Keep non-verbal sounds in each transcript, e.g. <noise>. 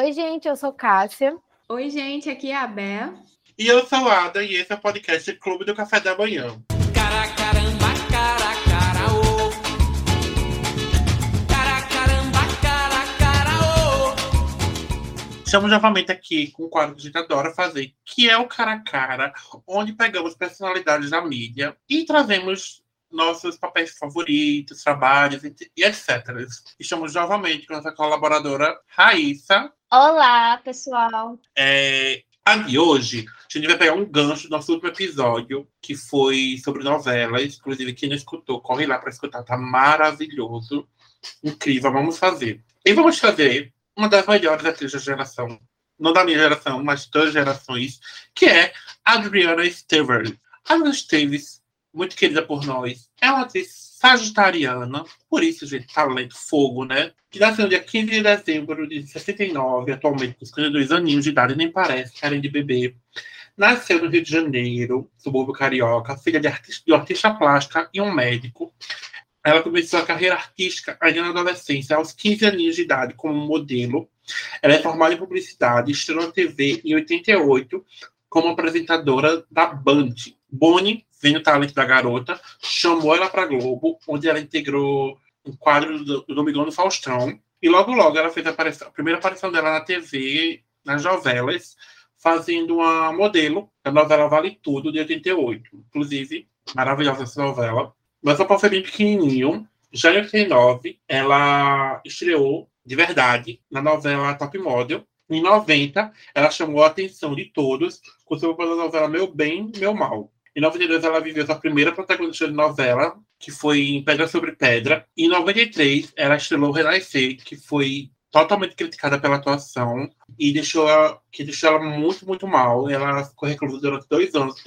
Oi, gente, eu sou Cássia. Oi, gente, aqui é a Bé. E eu sou a Ada e esse é o podcast Clube do Café da Manhã. Cara, caramba, cara, cara, ô. Cara, caramba, cara, cara, ô. Estamos novamente aqui com um quadro que a gente adora fazer, que é o Cara a Cara, onde pegamos personalidades da mídia e trazemos nossos papéis favoritos, trabalhos e etc. Estamos novamente com nossa colaboradora Raíssa. Olá, pessoal. É, a de hoje, a gente vai pegar um gancho do nosso último episódio, que foi sobre novelas. Inclusive, quem não escutou, corre lá para escutar, tá maravilhoso. Incrível, vamos fazer. E vamos fazer uma das melhores atrizes da geração. Não da minha geração, mas de todas as gerações, que é Adriana Esteves. Adriana Esteves, muito querida por nós, é uma atriz sagitariana, por isso, gente, talento, fogo, né? Que nasceu no dia 15 de dezembro de 69, atualmente com 52 aninhos de idade, nem parece, querem de bebê. Nasceu no Rio de Janeiro, subúrbio carioca, filha de, artista, de artista plástica e um médico. Ela começou a carreira artística ainda na adolescência, aos 15 aninhos de idade, como modelo. Ela é formada em publicidade, estreou na TV em 88 como apresentadora da Band. Boni, vendo o talento da garota, chamou ela para Globo, onde ela integrou um quadro do, do Domingão do Faustão. E logo, logo, ela fez a, aparição- a primeira aparição dela na TV, nas novelas, fazendo uma modelo da novela Vale Tudo, de 88. Inclusive, maravilhosa essa novela. Mas só para ser bem pequenininho, já em 89, ela estreou de verdade na novela Top Model. Em 90, ela chamou a atenção de todos com seu papel na novela Meu Bem, Meu Mal. Em 92, ela viveu sua primeira protagonista de novela, que foi em Pedra sobre Pedra. Em 93, ela estrelou Renascer, que foi totalmente criticada pela atuação e deixou ela, que deixou ela muito, muito mal. Ela ficou reclusa durante dois anos,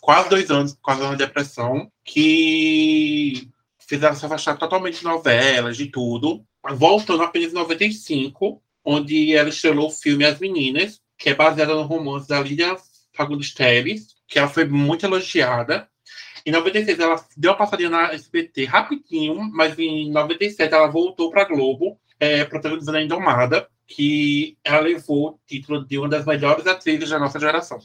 quase dois anos, por causa de uma depressão, que fez ela se afastar totalmente de novelas, de tudo. Voltando apenas em 95, onde ela estrelou o filme As Meninas, que é baseada no romance da Lídia Fagundes Teles, que ela foi muito elogiada. Em 96, ela deu uma passadinha na SBT rapidinho, mas em 97 ela voltou para Globo, é, protagonizando a Indomada, que ela levou o título de uma das melhores atrizes da nossa geração.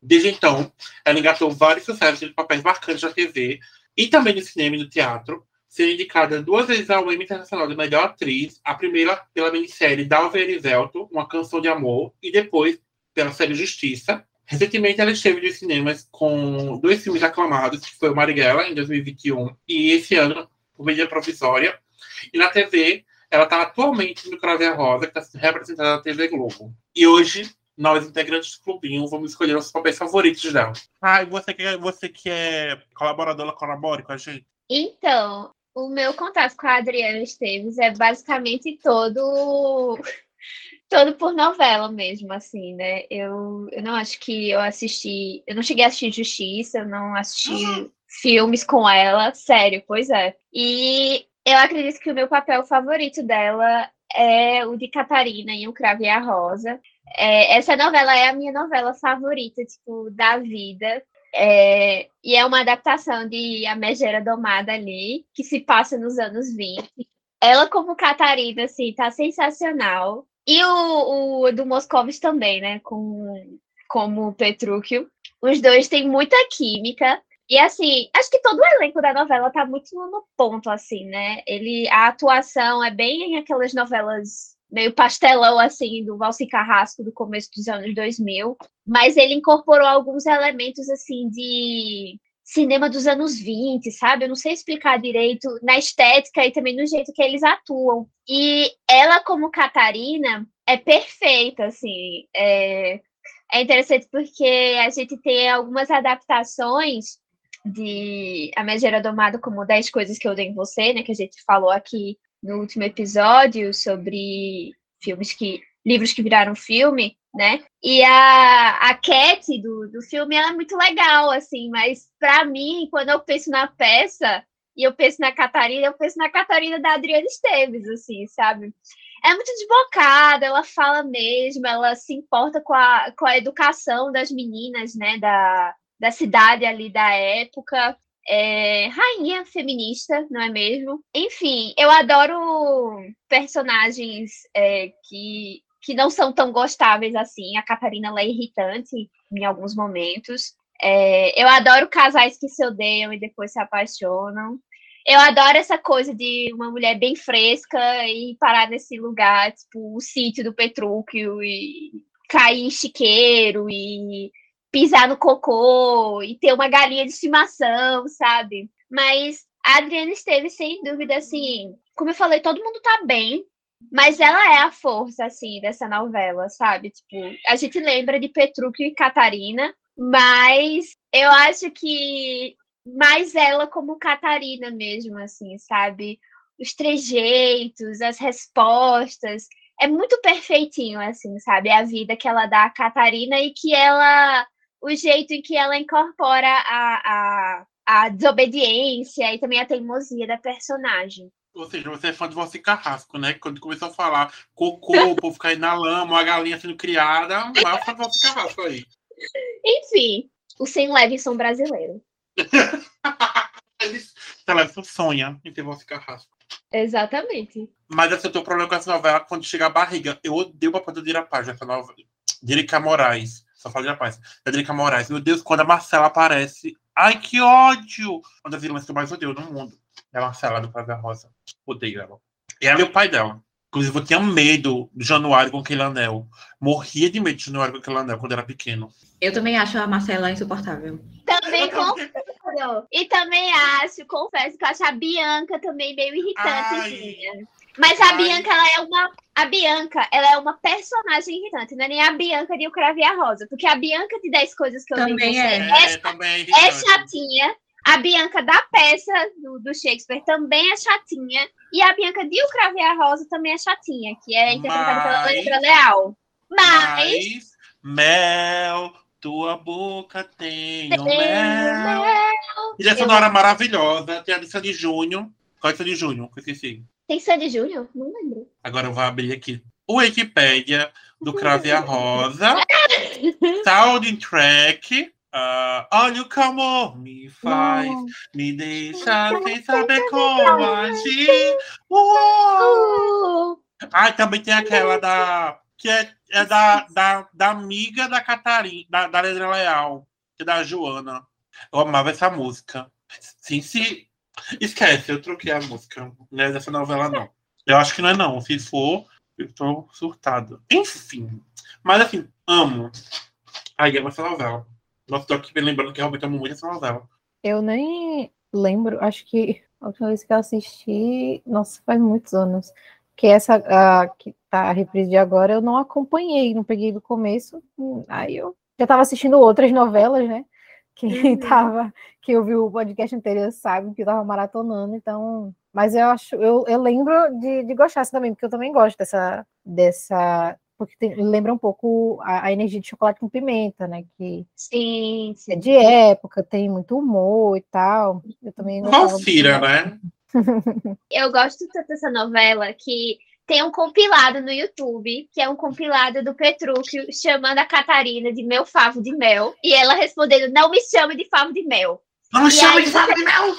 Desde então, ela engatou vários sucessos de papéis marcantes na TV e também no cinema e no teatro, sendo indicada duas vezes ao Emmy Internacional de Melhor Atriz, a primeira pela minissérie Dalva Erivelto, Uma Canção de Amor, e depois pela série Justiça. Recentemente, ela esteve nos cinemas com dois filmes aclamados, que foi o Marighella, em 2021, e esse ano, por Medida Provisória. E na TV, ela está atualmente no Crave a Rosa, que está sendo representada na TV Globo. E hoje, nós, integrantes do clubinho, vamos escolher os papéis favoritos dela. Ah, e você que, é- você que é colaboradora, colabore com a gente. Então, o meu contato com a Adriana Esteves é basicamente todo todo por novela mesmo, assim, né? Eu, eu não acho que eu assisti, eu não cheguei a assistir Justiça, eu não assisti filmes com ela, sério, pois é. E eu acredito que o meu papel favorito dela é o de Catarina em O Cravo e a Rosa. É, essa novela é a minha novela favorita, tipo, da vida. É, e é uma adaptação de A Megera Domada ali, que se passa nos anos 20. Ela, como Catarina, assim, tá sensacional. E o, o do Moscovitz também, né? Com, como Petrúquio. Os dois têm muita química. E assim, acho que todo o elenco da novela tá muito no ponto, assim, né? Ele, a atuação é bem aquelas novelas meio pastelão, assim, do Valci Carrasco do começo dos anos 2000. Mas ele incorporou alguns elementos, assim, de cinema dos anos 20, sabe? Eu não sei explicar direito na estética e também no jeito que eles atuam. E ela, como Catarina, é perfeita, assim. É, é interessante porque a gente tem algumas adaptações de A Megera Domada como 10 Coisas que eu dei em você, né? Que a gente falou aqui no último episódio sobre filmes que. livros que viraram filme, né? E a, a Cat do, do filme ela é muito legal, assim, mas para mim, quando eu penso na peça e eu penso na Catarina, eu penso na Catarina da Adriana Esteves, assim, sabe? É muito desbocada, ela fala mesmo, ela se importa com a, com a educação das meninas, né, da, da cidade ali da época. É, rainha feminista, não é mesmo? Enfim, eu adoro personagens é, que, que não são tão gostáveis assim. A Catarina é irritante em alguns momentos. É, eu adoro casais que se odeiam e depois se apaixonam. Eu adoro essa coisa de uma mulher bem fresca e parar nesse lugar, tipo, o sítio do Petrúquio e cair em chiqueiro e pisar no cocô e ter uma galinha de estimação, sabe? Mas a Adriana esteve sem dúvida assim, como eu falei, todo mundo tá bem, mas ela é a força assim dessa novela, sabe? Tipo, a gente lembra de Petrúquio e Catarina, mas eu acho que mais ela como Catarina mesmo, assim, sabe? Os trejeitos, as respostas. É muito perfeitinho, assim, sabe? A vida que ela dá a Catarina e que ela. O jeito em que ela incorpora a, a, a desobediência e também a teimosia da personagem. Ou seja, você é fã de você carrasco, né? Quando começou a falar cocô, o povo cair na lama, a galinha sendo criada, vai fã de você carrasco aí. Enfim, o Sem Levinson brasileiro. Televisão <laughs> sonha em ter você carrasco. Exatamente. Mas esse é o teu problema com essa novela, quando chega a barriga. Eu odeio pra poder Dira Paz essa novela. Dirica Moraes. Só falo Dira Paz. Da Dirica Moraes. Meu Deus, quando a Marcela aparece. Ai, que ódio! Uma das vilãs que eu mais odeio no mundo. É a Marcela do Prazer Rosa. Odeio ela. Ela e o pai dela. Inclusive, eu tinha medo do Januário com aquele anel. Morria de medo de Januário com aquele anel quando era pequeno. Eu também acho a Marcela insuportável. Também confesso. E também acho, confesso que eu acho a Bianca também meio irritante. Mas a Ai. Bianca, ela é uma. A Bianca, ela é uma personagem irritante, não é nem a Bianca de O Cravo e a Rosa. Porque a Bianca de 10 coisas que eu vi Também você é. É, também é é chatinha. A Bianca da peça do, do Shakespeare também é chatinha. E a Bianca de O Cravo e a Rosa também é chatinha, que é interpretada pela Leandra Leal. Mas. Mas, mel, tua boca tem o Tem mel. mel. E essa Eu- sonora maravilhosa, tem a de Sandy Júnior. Qual é Sandy Júnior? Que esqueci. Tem Sandy Júnior? Não lembro. Agora eu vou abrir aqui. O Wikipédia do Cravo e a Rosa. Soundtrack. Ah, olha como me faz, me deixa sem saber como agir. Uou! Uh, Ah, também tem aquela da. Que é, é da, da, da amiga da Catarina, da, da Leandra Leal, que é da Joana. Eu amava essa música. Sim, se. Esquece, eu troquei a música. Não é dessa novela, não. Eu acho que não é, não. Se for, eu tô surtado. Enfim. Mas assim, amo. Aí amo essa novela. Nossa, tô aqui me lembrando que realmente amo muito essa novela. Eu nem lembro, acho que a última vez que eu assisti, nossa, faz muitos anos. Que essa a, que tá a reprise de agora, eu não acompanhei, não peguei do começo. Aí eu já estava assistindo outras novelas, né? Quem <laughs> Uhum. tava, que ouviu o podcast anterior sabe que eu tava maratonando, então. Mas eu acho, eu, eu lembro de, de gostar assim, também, porque eu também gosto dessa, dessa porque tem- lembra um pouco a, a energia de chocolate com pimenta, né? Que sim, é sim. de época, tem muito humor e tal. Eu também Valcira, muito. né? <laughs> Eu gosto tanto dessa novela que tem um compilado no YouTube, que é um compilado do Petrúquio chamando a Catarina de meu favo de mel. E ela respondendo, não me chame de favo de mel. Não E chama aí- de Fábio de Mel!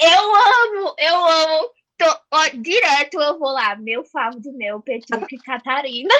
Eu amo, eu amo. Tô- ó, direto eu vou lá, meu favo de mel, Petrúquio e Catarina.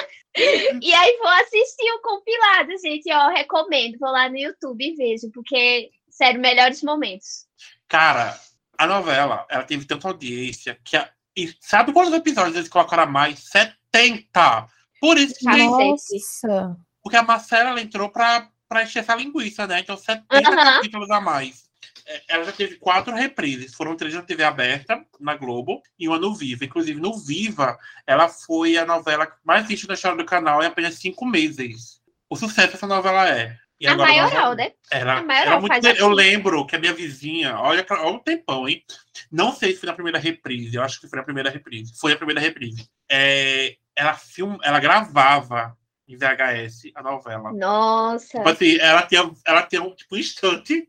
e aí vou assistir o compilado, gente. Ó, recomendo. Vou lá no YouTube e vejo, porque, sério, melhores momentos. Cara, a novela, ela teve tanta audiência que. A... E sabe quantos episódios eles colocaram a mais? 70! Por isso que. Nossa, Porque a Marcela ela entrou pra, pra encher essa linguiça, né? Então, 70 Aham. capítulos a mais. É, Ela já teve quatro reprises. Foram três na TV aberta, na Globo, e uma no Viva. Inclusive, no Viva, ela foi a novela mais vista da história do canal em apenas cinco meses. O sucesso dessa novela é. E A maioral, né? Era, A maioral muito. Eu assim. lembro que a minha vizinha, olha, olha o tempão, hein? Não sei se foi na primeira reprise, eu acho que foi na primeira reprise. Foi a primeira reprise. É, ela, film, ela gravava em VHS a novela. Nossa. Tipo assim, ela tinha, ela tinha um tipo um instante.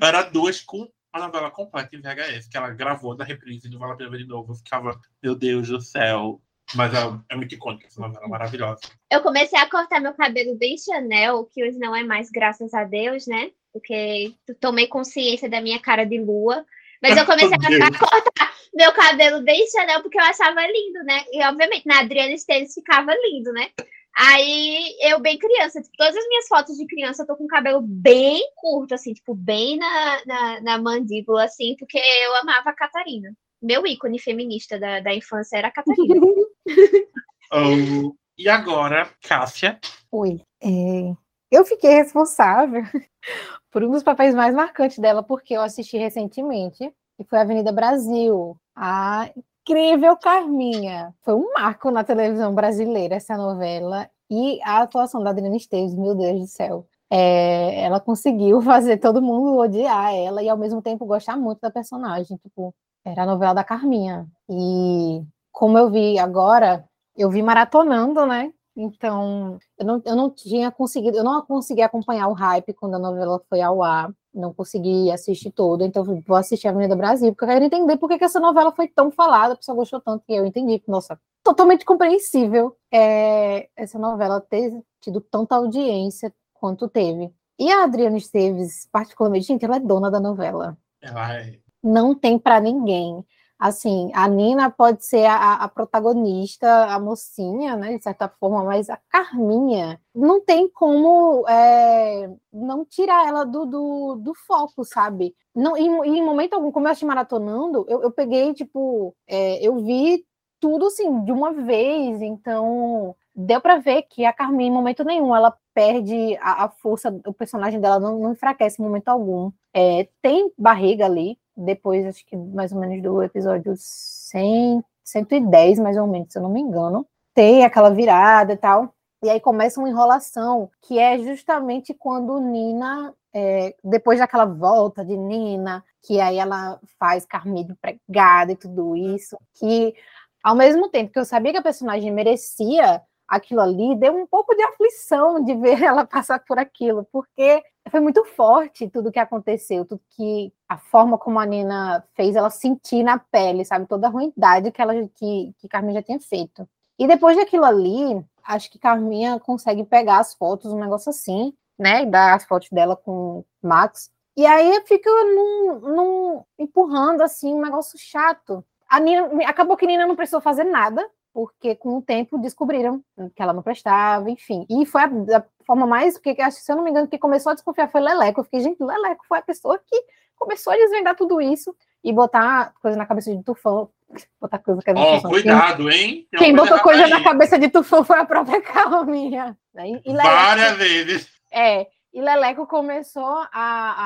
Era duas com a novela completa em VHS, que ela gravou na reprise do Vale a Pena de Novo. Eu ficava, meu Deus do céu. Mas é, é muito icônica essa novela, maravilhosa. Eu comecei a cortar meu cabelo bem Chanel, que hoje não é mais, graças a Deus, né? Porque tomei consciência da minha cara de lua. Mas eu comecei a <laughs> <laughs> cortar meu cabelo bem Chanel porque eu achava lindo, né? E obviamente na Adriana Esteves ficava lindo, né? Aí eu bem criança, tipo, todas as minhas fotos de criança eu tô com o cabelo bem curto, assim, tipo, bem na, na, na mandíbula, assim, porque eu amava a Catarina. Meu ícone feminista da, da infância era a Catarina. <laughs> Oh, e agora, Cássia. Oi. É, eu fiquei responsável <laughs> por um dos papéis mais marcantes dela, porque eu assisti recentemente, que foi Avenida Brasil. A incrível Carminha. Foi um marco na televisão brasileira essa novela. E a atuação da Adriana Esteves, meu Deus do céu. É, ela conseguiu <laughs> fazer todo mundo odiar ela e ao mesmo tempo gostar muito da personagem. Tipo, era a novela da Carminha. E como eu vi agora, eu vi maratonando, né? Então, eu não, eu não tinha conseguido, eu não consegui acompanhar o hype quando a novela foi ao ar, não consegui assistir toda, então vou assistir a Avenida Brasil, porque eu quero entender por que, que essa novela foi tão falada, a pessoa gostou tanto, e eu entendi, nossa, totalmente compreensível é, essa novela ter tido tanta audiência quanto teve. E a Adriana Esteves, particularmente, gente, ela é dona da novela Ela é. não tem para ninguém. Assim, a Nina pode ser a, a protagonista, a mocinha, né, de certa forma, mas a Carminha não tem como é, não tirar ela do, do, do foco, sabe? Não, em, momento algum, como eu assisti maratonando, eu, eu peguei, tipo, é, eu vi tudo assim, de uma vez, então deu para ver que a Carminha, em momento nenhum, ela perde a, a força, o personagem dela não, não enfraquece em momento algum. É, tem barriga ali, depois, acho que mais ou menos do episódio 100, 110, mais ou menos, se eu não me engano. Tem aquela virada e tal. E aí começa uma enrolação, que é justamente quando Nina, é, depois daquela volta de Nina, que aí ela faz Carminha de empregada e tudo isso, que ao mesmo tempo que eu sabia que a personagem merecia aquilo ali, deu um pouco de aflição de ver <laughs> ela passar por aquilo, porque foi muito forte tudo que aconteceu, tudo que a forma como a Nina fez ela sentir na pele, sabe, toda a ruindade que ela que, que já tinha feito. E depois daquilo ali, acho que Carminha consegue pegar as fotos, um negócio assim, né, dar as fotos dela com Max, e aí fica num, num empurrando assim um negócio chato. A Nina, acabou que Nina não precisou fazer nada, porque com o tempo descobriram que ela não prestava, enfim. E foi a, a forma mais, porque acho se eu não me engano, que começou a desconfiar foi Leleco. Eu fiquei, gente, Leleco foi a pessoa que começou a desvendar tudo isso e botar coisa na cabeça de Tufão. Botar coisa na cabeça Ó, de Tufão. cuidado, hein? Tem Quem, quem botou coisa na cabeça de Tufão foi a própria <laughs> Calminha. né? E, e Leleco- Várias vezes. é, e Leleco começou a,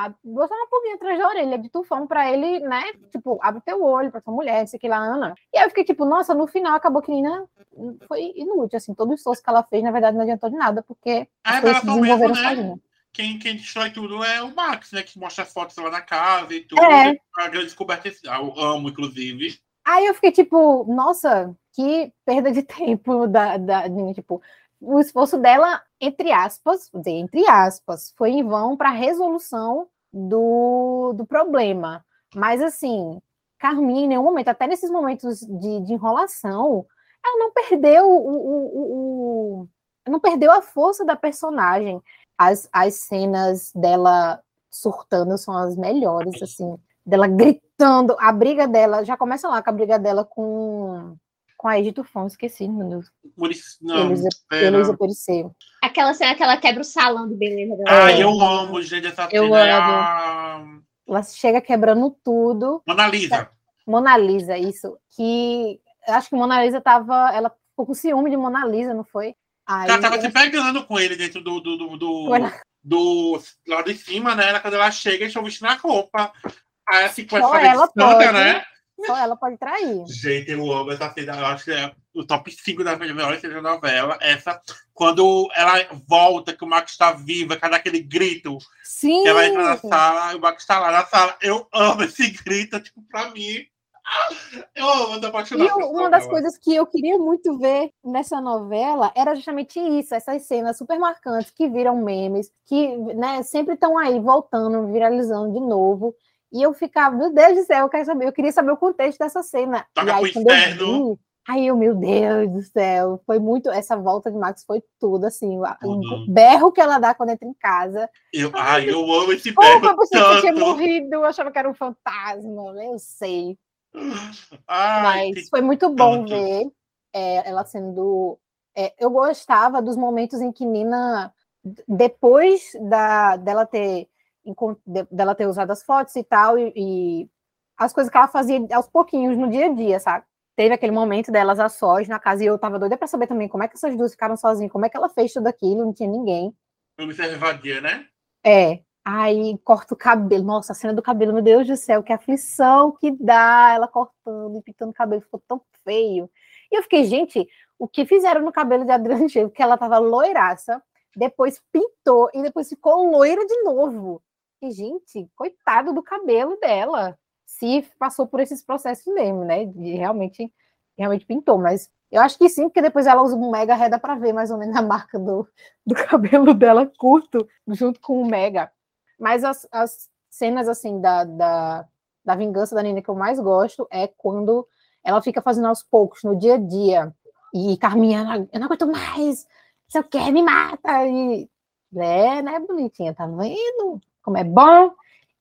a botar uma pulguinha atrás da orelha de tufão pra ele, né? Tipo, abre teu olho pra tua mulher, isso aqui lá, Ana. E aí eu fiquei tipo, nossa, no final acabou que Nina foi inútil, assim, todo o esforço que ela fez, na verdade, não adiantou de nada, porque Ah, as se só mesmo, desenvolveram né? sozinha. Quem, quem destrói tudo é o Max, né? Que mostra as fotos lá na casa e tudo. É. A grande descoberta, eu amo, inclusive. Aí eu fiquei tipo, nossa, que perda de <laughs> tempo da, da tipo, o esforço dela, entre aspas, dizer, entre aspas, foi em vão para a resolução do, do problema. Mas assim, Carminha, em nenhum momento, até nesses momentos de, de enrolação, ela não perdeu o, o, o- o- não perdeu a força da personagem. As, as cenas dela surtando são as melhores, assim, dela gritando, a briga dela, já começa lá com a briga dela com, com a Edi Tufão, esqueci, meu Deus. Não. Heloísa Perisseu. Aquela cena que ela quebra o salão de beleza dela. Ai, É. eu amo, gente, essa Eu cena. É amo. Ela chega quebrando tudo. Mona Lisa. Mona Lisa, isso. Que eu acho que Mona Lisa tava. Ela ficou com ciúme de Mona Lisa, não foi? Aí, Ela tava se pegando com ele dentro do, do, do, do, do lá de cima, né? Ela- Quando ela chega, eles estão vestindo a roupa. Aí assim a Só ela pode. né? só ela pode trair. Gente, eu amo essa cena. Eu acho que é o top 5 das melhores cenas da novela. Essa, quando ela volta, que o Max está viva, cada aquele grito, Sim! que ela entra na sala, e o Max está lá na sala. Eu amo esse grito, tipo, pra mim. Eu amo, eu E apaixonada. por eu- uma das coisas que eu queria muito ver nessa novela era justamente isso, essas cenas super marcantes que viram memes, que né, sempre estão aí voltando, viralizando de novo. E eu ficava, meu Deus do céu, eu quero saber, eu queria saber o contexto dessa cena. Toca e aí, pro inferno. vi, Aí eu, meu Deus do céu, foi muito. Essa volta de Max foi tudo, assim. o- Uhum. Berro que ela dá quando entra em casa. Eu, ai, eu amo esse Como berro eu que eu tinha morrido, eu achava que era um fantasma, eu sei. Ai, Mas foi muito bom tanto. ver é, ela sendo. é, eu gostava dos momentos em que Nina, depois da, dela, ter, dela ter usado as fotos e tal, e, e as coisas que ela fazia aos pouquinhos no dia a dia, sabe? Teve aquele momento delas a sós na casa, e eu tava doida pra saber também como é que essas duas ficaram sozinhas, como é que ela fez tudo aquilo, não tinha ninguém. observadia, né? É. Aí corta o cabelo. Nossa, a cena do cabelo, meu Deus do céu, que aflição que dá ela cortando e pintando o cabelo, ficou tão feio. E eu fiquei, gente, o que fizeram no cabelo de Adriana Diego? Que ela tava loiraça, depois pintou e depois ficou loira de novo. E, gente, coitado do cabelo dela. Se passou por esses processos mesmo, né? De realmente, realmente pintou, mas eu acho que sim, porque depois ela usa um mega reda para ver mais ou menos a marca do, do <laughs> cabelo dela curto, junto com o mega. Mas as, as cenas, assim, da, da, da vingança da Nina que eu mais gosto é quando ela fica fazendo aos poucos, no dia a dia. E Carminha, "Eu não- aguento mais, se eu quer, me mata. E, é, né, bonitinha, tá vendo? Como é bom.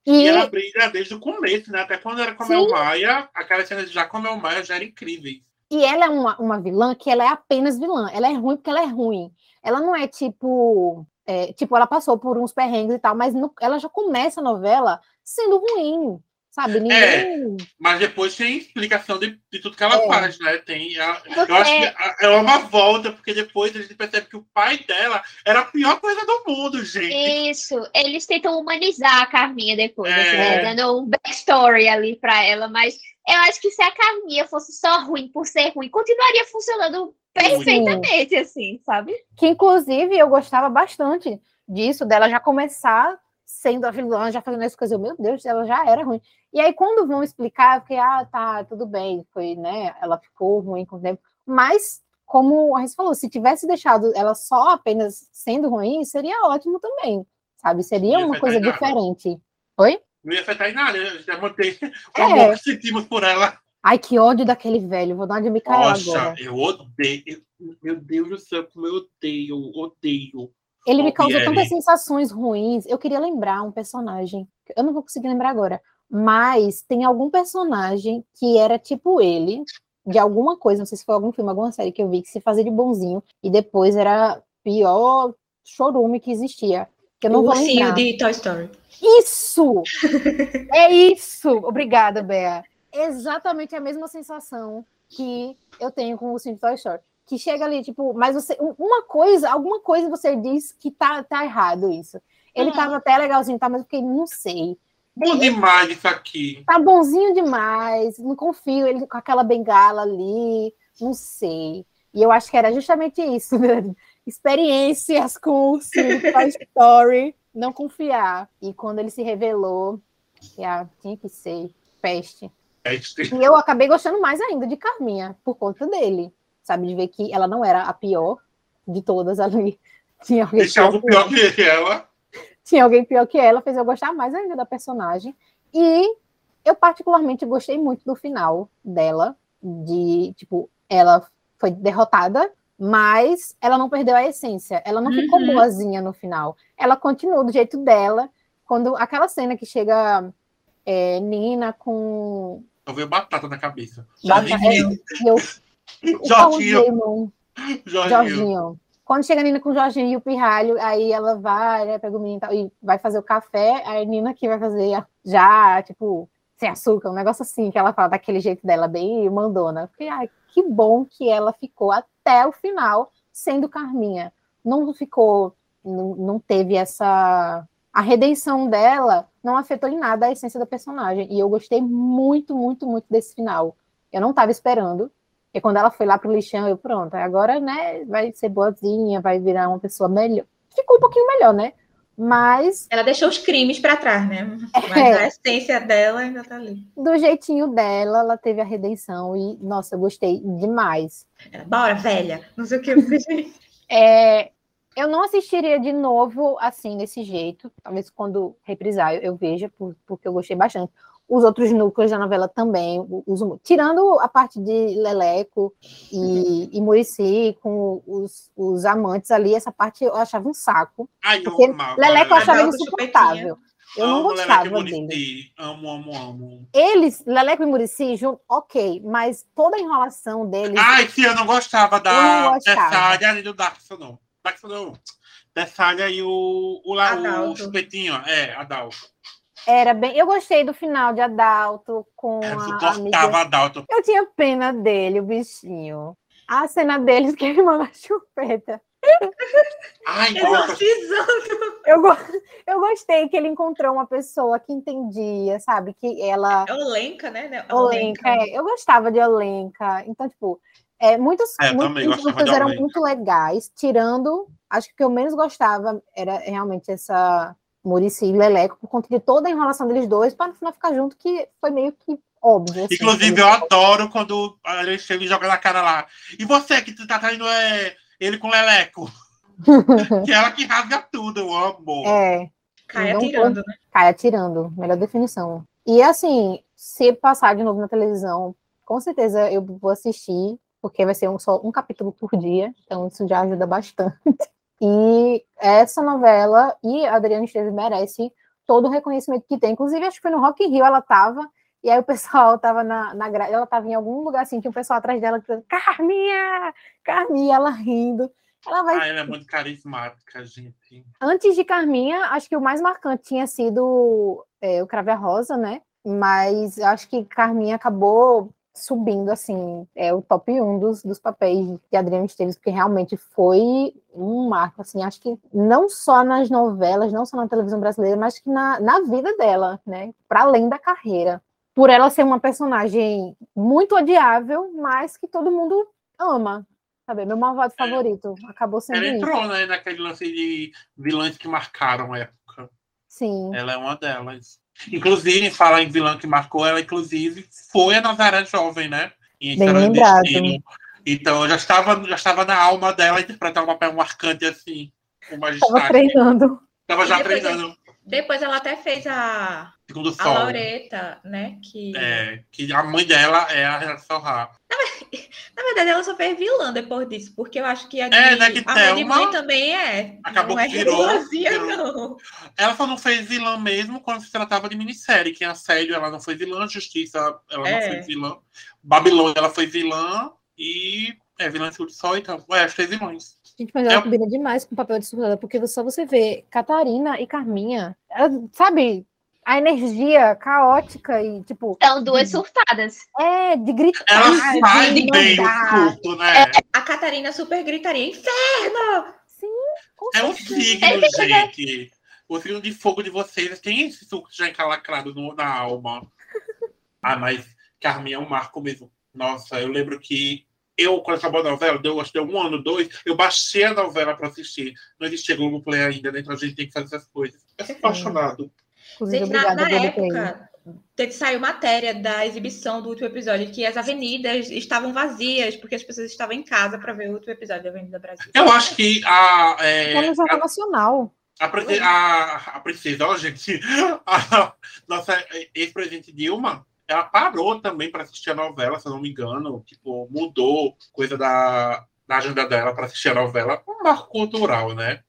E E, ela brilha desde o começo, né? Até quando era com a Mel Sim. Maia, aquelas cenas já com a Mel Maia já eram incríveis. e ela é uma, uma vilã que ela é apenas vilã. Ela é ruim porque ela é ruim. Ela não é tipo. é, tipo, ela passou por uns perrengues e tal, mas no- ela já começa a novela sendo ruim, sabe? Ninguém. Mas depois tem explicação de, de tudo que ela É. faz, né? Tem, a- Você- eu acho que é uma volta, porque depois a gente percebe que o pai dela era a pior coisa do mundo, gente. Isso, eles tentam humanizar a Carminha depois, É. assim, né, dando um backstory ali pra ela, mas eu acho que se a Carminha fosse só ruim por ser ruim, continuaria funcionando perfeitamente, assim, sabe? Que inclusive eu gostava bastante disso, dela já começar sendo a vilã, já fazendo as coisas. Eu, Meu Deus, ela já era ruim. E aí, quando vão explicar, eu fiquei, ah, tá, tudo bem, foi, né? Ela ficou ruim com o tempo. Mas, como a gente falou, se tivesse deixado ela só apenas sendo ruim, seria ótimo também, sabe? Seria uma coisa diferente. Oi? Não ia afetar em nada, a gente ia manter o É. amor que sentimos por ela. Ai, que ódio daquele velho. Vou dar uma de Micaela Nossa, agora. eu odeio. eu- Meu Deus do céu, como eu odeio, odeio. Ele me causou Pierre. tantas sensações ruins. Eu queria lembrar um personagem. Eu não vou conseguir lembrar agora. Mas tem algum personagem que era tipo ele, de alguma coisa, não sei se foi algum filme, alguma série que eu vi, que se fazia de bonzinho, e depois era pior chorume que existia. Que eu não o vou ursinho de Toy Story. Isso! <laughs> é isso! Obrigada, Bea. Exatamente a mesma sensação que eu tenho com o Ursinho de Toy Story. Que chega ali, tipo, mas você. um- Uma coisa, alguma coisa você diz que tá, tá errado isso. Ele Uhum. tava até legalzinho, tá? Mas eu fiquei, não sei. Bom demais isso aqui. Tá bonzinho demais, não confio ele com aquela bengala ali, não sei. E eu acho que era justamente isso, né? experiências com o Toy <laughs> Story, não confiar. E quando ele se revelou, que ah, tinha que ser peste. É isso. E eu acabei gostando mais ainda de Carminha, por conta dele. Sabe, de ver que ela não era a pior de todas ali. <laughs> Tinha alguém, Deixa algo pior pior que ela. tinha alguém pior que ela, fez eu gostar mais ainda da personagem. E eu particularmente gostei muito do final dela, de, tipo, ela foi derrotada, mas ela não perdeu a essência. Ela não ficou Uhum. boazinha no final. Ela continuou do jeito dela. Quando aquela cena que chega é, Nina com Só veio batata na cabeça. Batata- e eu, o Jorginho. Jorginho. Jorginho. Quando chega a Nina com o Jorginho e o pirralho, aí ela vai, né, pega o menino e tal, e vai fazer o café, aí a Nina que vai fazer já, tipo, sem açúcar, um negócio assim, que ela fala daquele jeito dela, bem mandona. Fiquei, ai, que bom que ela ficou até o final sendo Carminha. Não ficou, não, não teve essa. A redenção dela não afetou em nada a essência da personagem. E eu gostei muito, muito, muito desse final. Eu não estava esperando. E quando ela foi lá pro lixão, eu, pronto, agora, né, vai ser boazinha, vai virar uma pessoa melhor. Ficou um pouquinho melhor, né? Mas Ela deixou os crimes pra trás, né? Mas É. a essência dela ainda tá ali. do jeitinho dela, ela teve a redenção. E, nossa, eu gostei demais. Ela, Bora, velha. Não sei o que. <laughs> É, eu não assistiria de novo assim, desse jeito. Talvez quando reprisar eu, eu veja, por- porque eu gostei bastante. Os outros núcleos da novela também muito. Tirando a parte de Leleco e, e Murici com os, os amantes ali, essa parte eu achava um saco. Ai, eu Porque amava. Leleco eu achava Adalto insuportável. Eu não Amo Leleco e gostava dele. Amo, amo, amo. Eles, Leleco e Murici, junto, ok, mas toda a enrolação deles. Ai, sim, eu não gostava Eu da não gostava. Tessália e do Darkson, não. Darkson não. Tessália e o, o, o Adalto. chupetinho, é, Adalto. Era bem. Eu gostei do final de Adalto com Eu a amiga. Adalto. Eu tinha pena dele, o bichinho. A cena deles que ele manda a chupeta. Ai, Exorcizando. Eu, go- eu gostei que ele encontrou uma pessoa que entendia, sabe? Que ela. É Olenka, né? né? Olenka, é, eu gostava de Olenka. Então, tipo, é, muitos, É, muitos de eram muito legais, tirando. Acho que o que eu menos gostava era realmente essa Murici e Leleco, por conta de toda a enrolação deles dois, para no final ficar junto, que foi meio que óbvio. assim, Inclusive, eles- eu adoro quando a Alexandre joga na cara lá. E você que tá traindo é, ele com Leleco? <laughs> que ela que rasga tudo, eu amo. É, Cai Não atirando, né? cai atirando, melhor definição. E assim, se passar de novo na televisão, com certeza eu vou assistir, porque vai ser um, só um capítulo por dia, então isso já ajuda bastante. E essa novela e a Adriana Esteves merece todo o reconhecimento que tem. Inclusive, acho que foi no Rock Rio ela tava, e aí o pessoal <laughs> tava na, na grade, ela tava em algum lugar assim, tinha um pessoal atrás dela gritando, Carminha! Carminha, ela rindo. Ela vai Ah, ela é muito carismática, gente. Antes de Carminha, acho que o mais marcante tinha sido é, o Crave a Rosa, né? Mas acho que Carminha acabou subindo, assim, é o top 1 dos, dos papéis de Adriana Esteves, porque realmente foi um marco, assim, acho que não só nas novelas, não só na televisão brasileira, mas que na, na vida dela, né? Para além da carreira. Por ela ser uma personagem muito odiável, mas que todo mundo ama, sabe? Meu malvado É. favorito. Acabou sendo Ela isso. entrou, né, naquele lance de vilãs que marcaram a época. Sim. Ela é uma delas. Inclusive, falar em vilã que marcou, ela, inclusive, foi a Nazaré jovem, né? Em Bem do lembrado. Destino. Então, eu já estava, já estava na alma dela interpretar um papel marcante assim, com mais Tava destaque. treinando. Tava já treinando. Depois ela até fez a, Segundo a sol. Laureta, né? Que É, que a mãe dela é a Renata Sorra. <laughs> na verdade ela só fez vilã depois disso, porque eu acho que a, de, É, né, que a mãe de mãe também é. acabou não é virou- não. Ela só não fez vilã mesmo quando se tratava de minissérie. Que em Assédio ela não foi vilã, Justiça ela É. não foi vilã. Babilônia ela foi vilã e é vilã de só, então. É, as três vilões. Gente, mas ela Eu- combina demais com o papel de surtada, porque só você vê Catarina e Carminha, ela, sabe, a energia caótica e, tipo, São duas surtadas. é de gritar, Ela de faz bem surto, né? A Catarina super gritaria, inferno! Com É um signo, gente. O signo de fogo de vocês tem esse suco já encalacrado no- na alma. Ah, mas Carminha é um marco mesmo. Nossa, eu lembro que eu, quando acabou a novela, deu, acho que deu um ano, dois, eu baixei a novela pra assistir. Não existia Globoplay ainda, né? Então a gente tem que fazer essas coisas. Eu sou apaixonado. Gente, na, obrigada, na época, teve, saiu matéria da exibição do último episódio, que as avenidas estavam vazias, porque as pessoas estavam em casa para ver o último episódio da Avenida Brasil. Eu acho que a, é, É no Jornal Nacional. a, pre- a, a princesa, ó, gente, <laughs> a nossa ex-presidente Dilma, ela parou também para assistir a novela, se eu não me engano. Tipo, mudou coisa da, da agenda dela para assistir a novela. Um marco cultural, né?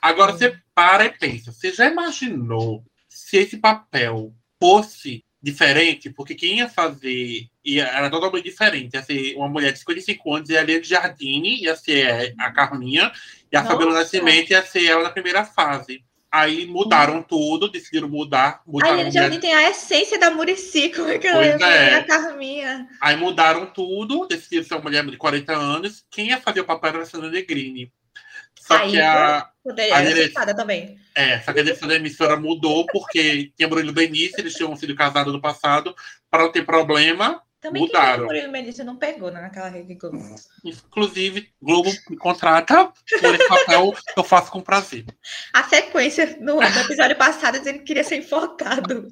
Agora você para e pensa, você já imaginou se esse papel fosse diferente? Porque quem ia fazer ia, era totalmente diferente. Ia ser uma mulher de 55 anos, ia ler de Jardine, ia ser a Carminha, e a. Fabiola Nascimento ia ser ela na primeira fase. Aí mudaram tudo, decidiram mudar. Mudaram Helena Jardim tem a essência da Murici, <laughs> como é que ela é. a Carminha? Aí mudaram tudo, decidiram ser uma mulher de 40 anos. Quem ia fazer o papel era a Sandra Negrini. Só Aí, que a, Poderia A citada também. é, só que a direção da emissora mudou porque tinha Bruno Benício, eles tinham sido casados no passado, para não ter problema. Também Mudaram. que o Murilo Melissa não pegou né, naquela rede Globo. Inclusive, Globo me contrata por esse papel que eu faço com prazer. A sequência no, no episódio passado dizendo que queria ser enforcado.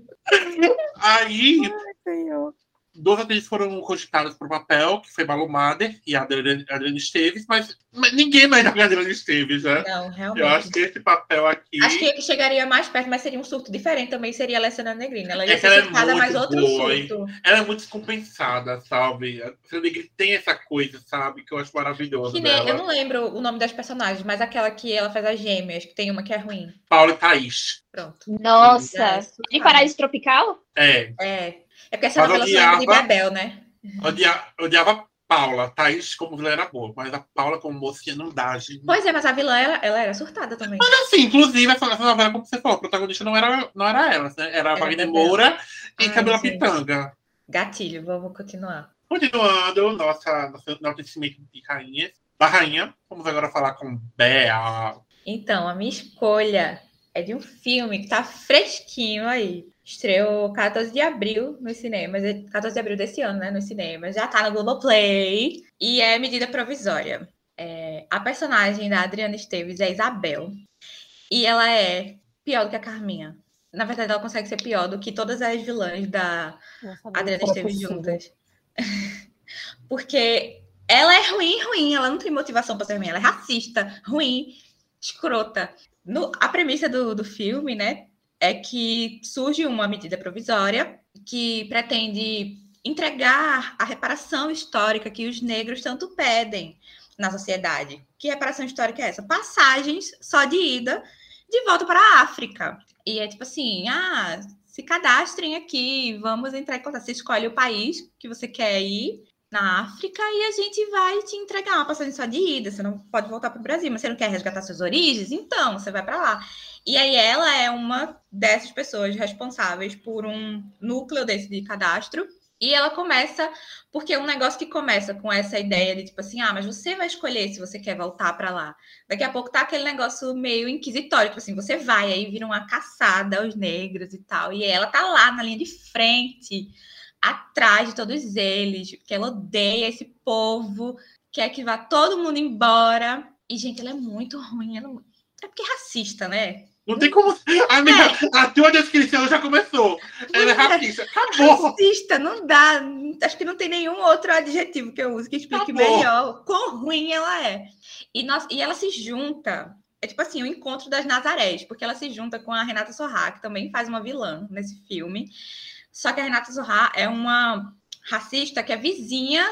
Aí, Senhor. Duas atrizes foram cogitadas para o papel, que foi Malu Mader e a Adriana, Adriana Esteves, mas, mas ninguém mais joga a Adriana Esteves, né? Não, realmente. Eu acho que esse papel aqui. Acho que chegaria mais perto, mas seria um surto diferente também, seria a Alessandra Negrina. Ela ia É ser ela é surtada, mas muito outro boa, hein? surto. Ela é muito descompensada, sabe? A Adriana Negrini tem essa coisa, sabe? Que eu acho maravilhosa Que nem, dela. eu não lembro o nome das personagens, mas aquela que ela faz as gêmeas, que tem uma que é ruim. Paula e Thaís. Pronto. Nossa, É, de Paraíso Tropical? É. É. É porque essa Mas novela lembra de odiava- Bebel, né? Odia, odiava Paula. Thaís como vilã era boa, mas a Paula como mocinha não dá, gente. Pois é, mas a vilã, ela, ela era surtada também. Mas assim, inclusive, essa, essa novela, como você falou, a protagonista não era, não era ela, né? Era a Era Wagner. Moura e Ai, Camila sim. Pitanga. Gatilho, vamos continuar. Continuando nossa, nosso enaltecimento de rainhas. Da rainha, vamos agora falar com Bea. Então, a minha escolha é de um filme que tá fresquinho aí. Estreou 14 de abril nos cinemas, é 14 de abril desse ano, né? Nos cinemas. Já tá no Globoplay. E é medida provisória. É, a personagem da Adriana Esteves é Isabel. E ela é pior do que a Carminha. Na verdade, ela consegue ser pior do que todas as vilãs da Não sabia Adriana Esteves juntas. <laughs> Porque ela é ruim, ruim. Ela não tem motivação para ser ruim. Ela é racista, ruim, escrota. No- a premissa do, do filme, né, é que surge uma medida provisória que pretende entregar a reparação histórica que os negros tanto pedem na sociedade. Que reparação histórica é essa? Passagens só de ida de volta para a África. E é tipo assim, ah, se cadastrem aqui, vamos entrar em contato. Você escolhe o país que você quer ir na África e a gente vai te entregar uma passagem só de ida. Você não pode voltar para o Brasil, mas você não quer resgatar suas origens? Então, você vai para lá. E aí ela é uma dessas pessoas responsáveis por um núcleo desse de cadastro. E ela começa, porque é um negócio que começa com essa ideia de tipo assim, ah, mas você vai escolher se você quer voltar para lá. Daqui a pouco tá aquele negócio meio inquisitório, tipo assim, você vai, aí vira uma caçada aos negros e tal. E ela tá lá na linha de frente, atrás de todos eles, porque ela odeia esse povo, quer que vá todo mundo embora. E, gente, ela é muito ruim. Ela... É porque é racista, né? Não tem como. Amiga, a tua descrição já começou. Ela é racista. Acabou. Racista, não dá. Acho que não tem nenhum outro adjetivo que eu use que explique Acabou. melhor quão ruim ela é. E, nós, e ela se junta. É tipo assim, o encontro das Nazarés, porque ela se junta com a Renata Sorrah, que também faz uma vilã nesse filme. Só que a Renata Sorrah é uma racista que é vizinha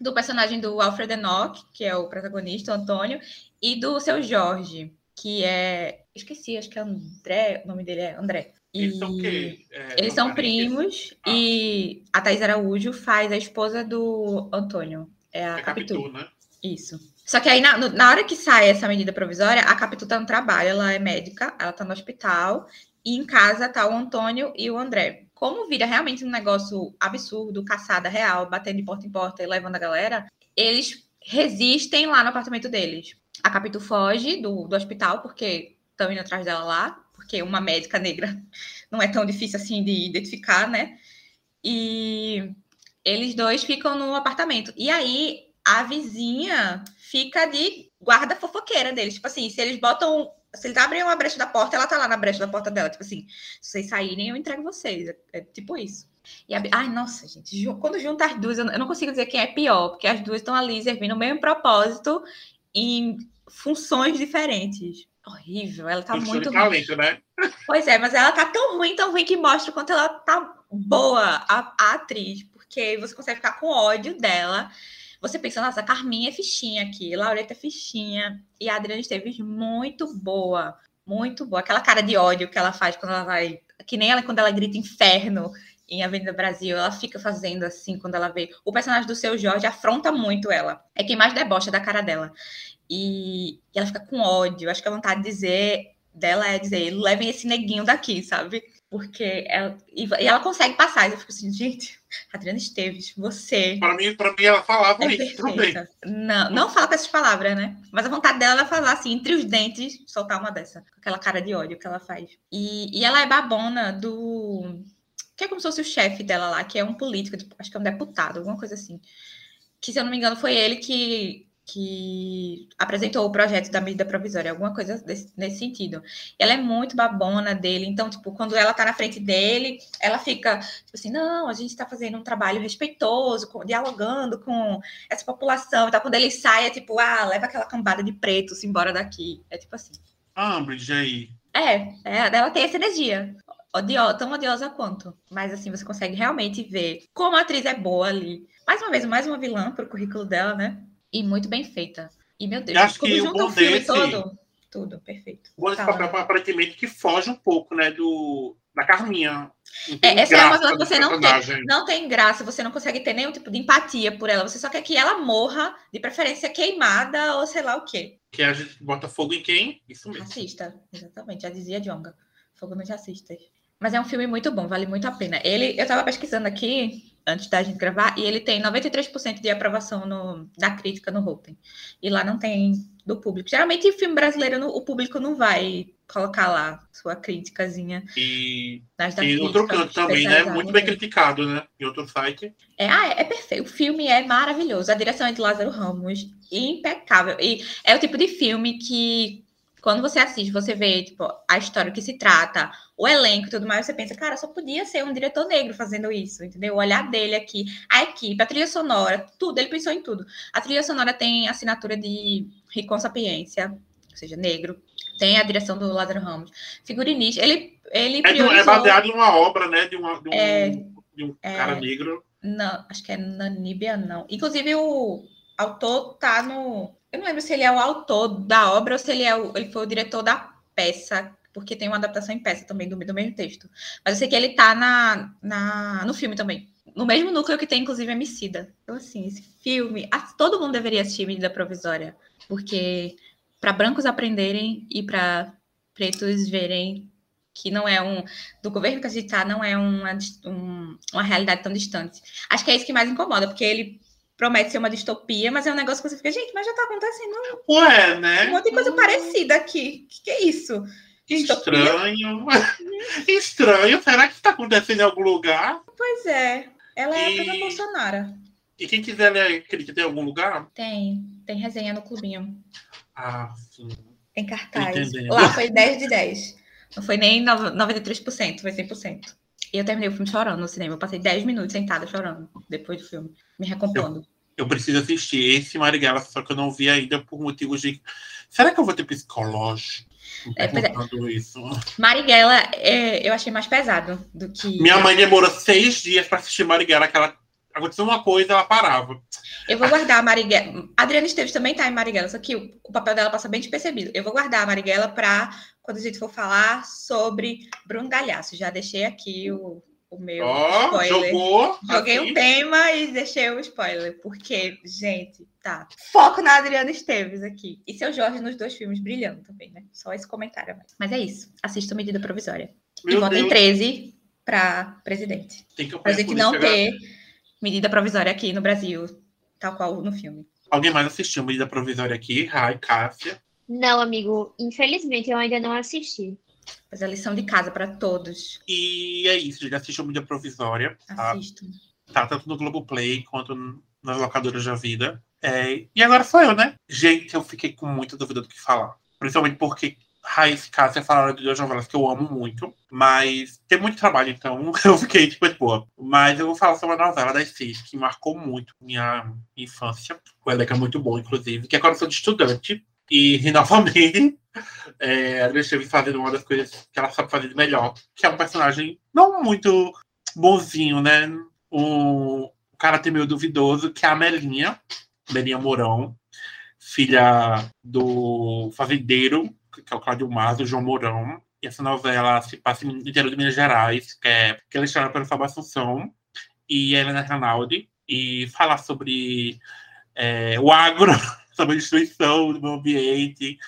do personagem do Alfred Enoch, que é o protagonista, o Antônio, e do seu Jorge, que é. Esqueci, acho que é André, o nome dele é André. Eles são o E- quê? É, eles são primos Ah. e a Thais Araújo faz a esposa do Antônio. É a É Capitu. Capitu, né? Isso. Só que aí, na, na hora que sai essa medida provisória, a Capitu tá no trabalho, ela é médica, ela tá no hospital, e em casa tá o Antônio e o André. Como vira realmente um negócio absurdo, caçada real, batendo de porta em porta e levando a galera, eles resistem lá no apartamento deles. A Capitu foge do, do hospital, porque estão indo atrás dela lá, porque uma médica negra <laughs> não é tão difícil assim de identificar, né? E eles dois ficam no apartamento. E aí a vizinha fica de guarda fofoqueira deles. Tipo assim, se eles botam. Se eles abrem uma brecha da porta, ela tá lá na brecha da porta dela. Tipo assim, se vocês saírem, eu entrego vocês. É, é tipo isso. E a, ai, nossa, gente, quando junta as duas, eu não, consigo dizer quem é pior, porque as duas estão ali servindo o mesmo propósito em funções diferentes. Horrível, ela tá são muito talento, né? <laughs> Pois é, mas ela tá tão ruim, tão ruim que mostra o quanto ela tá boa, a, a atriz, porque você consegue ficar com ódio dela. Você pensa, nossa, Carminha é fichinha aqui, Laureta é fichinha, e a Adriana Esteves muito boa, muito boa. Aquela cara de ódio que ela faz quando ela vai, que nem ela quando ela grita inferno em Avenida Brasil, ela fica fazendo assim quando ela vê. O personagem do seu Jorge afronta muito ela. É quem mais debocha da cara dela. E, e ela fica com ódio. Acho que a vontade de dizer dela é dizer, levem esse neguinho daqui, sabe? Porque ela, e, e ela consegue passar. E eu fico assim, gente, Adriana Esteves, você Para mim, para mim, ela falava é isso também. Não, não fala com essas palavras, né? Mas a vontade dela é falar assim, entre os dentes, soltar uma dessa. Com aquela cara de ódio que ela faz. E, e ela é babona do. Que é como se fosse o chefe dela lá, que é um político, tipo, acho que é um deputado, alguma coisa assim. Que, se eu não me engano, foi ele que, que apresentou o projeto da medida provisória, alguma coisa desse- nesse sentido. Ela é muito babona dele, então, tipo, quando ela tá na frente dele, ela fica, tipo assim, não, a gente tá fazendo um trabalho respeitoso, com- dialogando com essa população e tal. Quando ele sai, é tipo, ah, leva aquela cambada de pretos embora daqui. É tipo assim. Ah, Ambridge aí. É, é, ela tem essa energia. Odio, tão odiosa quanto. Mas assim, você consegue realmente ver como a atriz é boa ali. Mais uma vez, mais uma vilã pro currículo dela, né? E muito bem feita. E, meu Deus, Eu acho que o o bom filme desse- todo, tudo, perfeito. Bom, esse Fala. papel aparentemente que foge um pouco, né, do, da Carminha. É, essa é uma vilã que você não tem. Não tem graça, você não consegue ter nenhum tipo de empatia por ela. Você só quer que ela morra, de preferência queimada ou sei lá o quê. Que a gente bota fogo em quem? Isso mesmo. Racista, exatamente. Já dizia Jonga. Fogo nos racistas. Mas é um filme muito bom, vale muito a pena. Ele, eu tava pesquisando aqui, antes da gente gravar, e ele tem 93% de aprovação no, da crítica no Rotten. E lá não tem do público. Geralmente, filme brasileiro, o público não vai colocar lá sua críticazinha E nas da em crítica outro canto também, né? Muito bem criticado, né? Em outro site. É, ah, é, é perfeito. O filme é maravilhoso. A direção é de Lázaro Ramos. Impecável. E é o tipo de filme que, quando você assiste, você vê, tipo, a história que se trata, o elenco e tudo mais, você pensa, cara, só podia ser um diretor negro fazendo isso, entendeu? O olhar dele aqui, a equipe, a trilha sonora, tudo, ele pensou em tudo. A trilha sonora tem assinatura de Ricon Sapiência, ou seja, negro. Tem a direção do Lázaro Ramos. Figurinista. Ele, ele É, é priorizou... baseado em uma obra, né? De, uma, de um, É, de um é. cara negro. Não, acho que é Naníbia, não. Inclusive, o autor tá no. Eu não lembro se ele é o autor da obra ou se ele, é o... ele foi o diretor da peça, porque tem uma adaptação em peça também do, do mesmo texto. Mas eu sei que ele tá na, na... no filme também. No mesmo núcleo que tem, inclusive, Emicida. Então, assim, esse filme. Todo mundo deveria assistir Medida Provisória, porque para brancos aprenderem e para pretos verem que não é um. Do governo que a gente tá, não é uma, um- uma realidade tão distante. Acho que é isso que mais incomoda, porque ele promete ser uma distopia, mas é um negócio que você fica, gente, mas já tá acontecendo Ué, um né? monte de coisa parecida aqui. O que, que é isso? Distopia. estranho. <laughs> estranho. Será que isso tá acontecendo em algum lugar? Pois é. Ela é a E- presa Bolsonaro. E quem quiser ler crítica em algum lugar? Tem, tem resenha no clubinho. Ah, sim. Tem cartaz. Lá foi 10 de 10. Não foi nem nove- 93%, foi 100%. E eu terminei o filme chorando no cinema. Eu passei 10 minutos sentada chorando depois do filme, me recompondo. Eu preciso assistir esse Marighella, só que eu não vi ainda por motivos de. Será que eu vou ter psicológico? É, é. isso. Marighella, é, eu achei mais pesado do que. Minha mãe demorou seis dias pra assistir Marighella, que ela. Aconteceu uma coisa, ela parava. Eu vou guardar a Marighella. A Adriana Esteves também tá em Marighella, só que o, o papel dela passa bem despercebido. Eu vou guardar a Marighella para quando a gente for falar sobre Bruno Galhaço. Já deixei aqui o, o meu Ó, spoiler. jogou. Joguei assim. um tema e deixei o spoiler, porque, gente, tá. Foco na Adriana Esteves aqui. E seu Jorge nos dois filmes brilhando também, né? Só esse comentário. Mas é isso. Assista medida provisória. e Meu votem Deus, 13 para presidente. tem que Pra gente não ter medida provisória aqui no Brasil, tal qual no filme. Alguém mais assistiu medida provisória aqui? Rai, Cássia. Não, amigo, infelizmente eu ainda não assisti. Fazer a lição de casa para todos. E é isso, já assistiu medida provisória. Tá? Assistam. tá tanto no Globoplay quanto nas locadoras da vida. É, e agora sou eu, né? Gente, eu fiquei com muita dúvida do que falar. Principalmente porque Raiz e Cássia falaram de duas novelas que eu amo muito, mas tem muito trabalho, então <laughs> eu fiquei tipo boa. Mas eu vou falar sobre uma novela das seis que marcou muito minha infância. O elenco é muito bom, inclusive, que é quando eu sou de estudante. E, <laughs> novamente, é, a Adriana fazendo uma das coisas que ela sabe fazer de melhor, que é um personagem não muito bonzinho, né? Um caráter meio duvidoso, que é a Melinha, Melinha Mourão, filha do fazendeiro, que é o Cláudio Mazo, João Mourão. E essa novela se passa no interior de Minas Gerais, que é, que ela está pelo Fábio Assunção e Helena Rinaldi, e falar sobre é, o agro, <laughs> sobre a destruição do meio ambiente,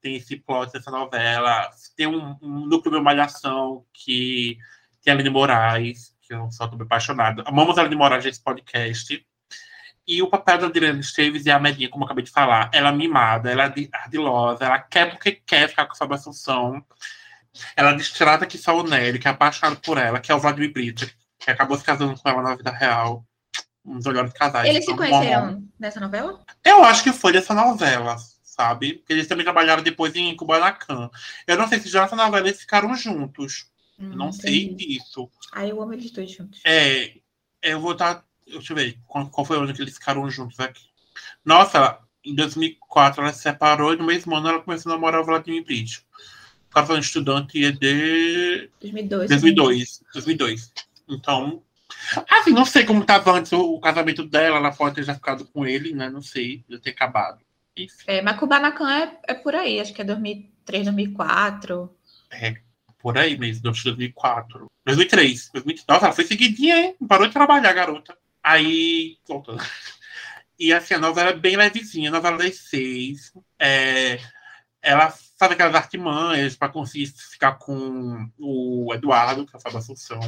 tem esse plot dessa novela. Tem um, um núcleo de malhação que tem a Aline Moraes, que eu sou apaixonado. Amamos a Aline Moraes nesse podcast. E o papel da Adriana Esteves é a Medinha, como eu acabei de falar. Ela é mimada, ela é ardi- ardilosa, ela quer porque quer ficar com a Fábio Assunção. Ela destrata que só o Nery, que é apaixonado por ela, que é o Vladimir Brita, que acabou se casando com ela na vida real. um dos melhores casais. Eles se conheceram nessa novela? Eu acho que foi dessa novela, sabe? Porque eles também trabalharam depois em Kubanacan. Eu não sei se já nessa novela eles ficaram juntos. Hum, não sei entendi. disso. Aí eu amo eles dois juntos. É, eu vou estar. Deixa eu ver qual, qual foi o ano que eles ficaram juntos aqui. Nossa, em 2004 ela se separou e no mesmo ano ela começou a namorar o Vladimir Brito. O um estudante é de 2002. 2002. 2002. Então, assim, não sei como estava antes o, o casamento dela. Ela pode ter já ficado com ele, né? Não sei, já ter acabado. É, mas Kubanacan é, é por aí, acho que é 2003, 2004. por aí mesmo, 2004. 2003. 2003. Nossa, ela foi seguidinha, hein? Parou de trabalhar, garota. Aí, voltando. E assim, a novela é bem levezinha, a novela das seis. É, ela faz aquelas artimanhas para conseguir ficar com o Eduardo, que é o Fábio Assunção,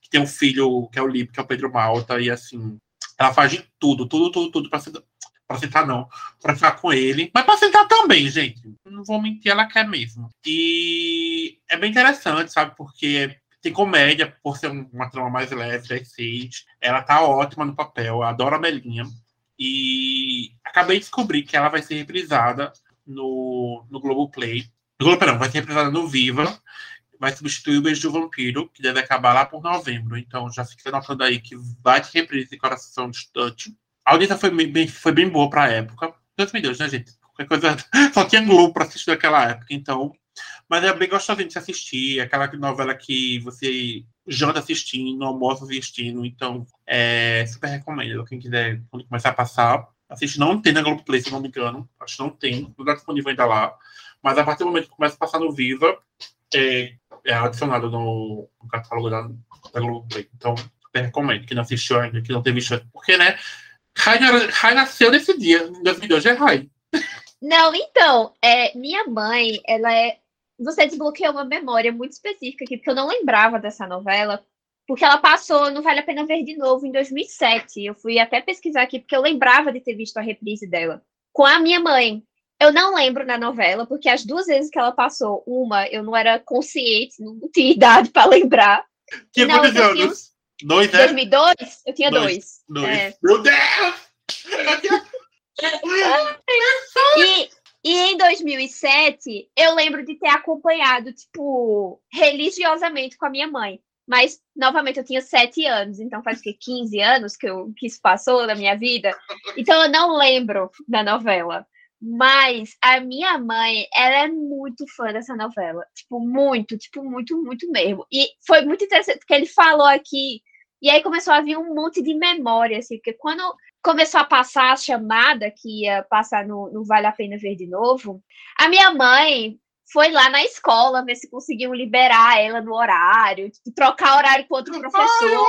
que tem um filho, que é o Lipe, que é o Pedro Malta, e assim, ela faz de tudo, tudo, tudo, tudo pra sentar. Pra sentar, não, pra ficar com ele. Mas pra sentar também, gente. Não vou mentir, ela quer mesmo. E é bem interessante, sabe? Porque tem comédia, por ser um- uma trama mais leve, seis. Ela tá ótima no papel, adoro a Melinha. E acabei de descobrir que ela vai ser reprisada no, no Globoplay. No Globo, não, vai ser reprisada no Viva. Vai substituir o Beijo do Vampiro, que deve acabar lá por novembro. Então já fica notando aí que vai ter reprise em Coração Distante. A audiência foi bem- foi bem boa pra época. Deus me Deus, né, gente? Qualquer coisa. <laughs> Só tinha Globo pra assistir naquela época, então. Mas é bem gostosinho de se assistir. Aquela novela que você janta assistindo, almoça assistindo. Então, é super recomendo. Quem quiser, quando começar a passar, assiste. Não tem na Globoplay, se não me engano. Acho que não tem. Não está disponível ainda lá. Mas a partir do momento que começa a passar no Viva, é, é adicionado no, no catálogo da, da Globoplay. Então, super recomendo. Quem não assistiu ainda, que não teve visto. Porque, né? Rai nasceu nesse dia. Em 2002 é Rai. Não, então, é, minha mãe, ela é. Você desbloqueou uma memória muito específica aqui, porque eu não lembrava dessa novela, porque ela passou no Vale a Pena Ver de novo em 2007. Eu fui até pesquisar aqui, porque eu lembrava de ter visto a reprise dela com a minha mãe. Eu não lembro na novela, porque as duas vezes que ela passou, uma eu não era consciente, não tinha idade para lembrar. Não, eu tinha anos? Dois, Em né? 2002, eu tinha Dois. dois. Dois. É. Meu Deus! <laughs> E, e em 2007, eu lembro de ter acompanhado, tipo, religiosamente com a minha mãe. Mas, novamente, eu tinha sete anos, então faz o quê? 15 anos que, eu, que isso passou na minha vida. Então eu não lembro da novela. Mas a minha mãe, ela é muito fã dessa novela. Tipo, muito, tipo, muito, muito mesmo. E foi muito interessante, porque ele falou aqui, e aí começou a vir um monte de memória, assim, porque quando começou a passar a chamada que ia passar no, no Vale a Pena Ver de novo, a minha mãe foi lá na escola ver se conseguiam liberar ela no horário, tipo, trocar horário com outro professor,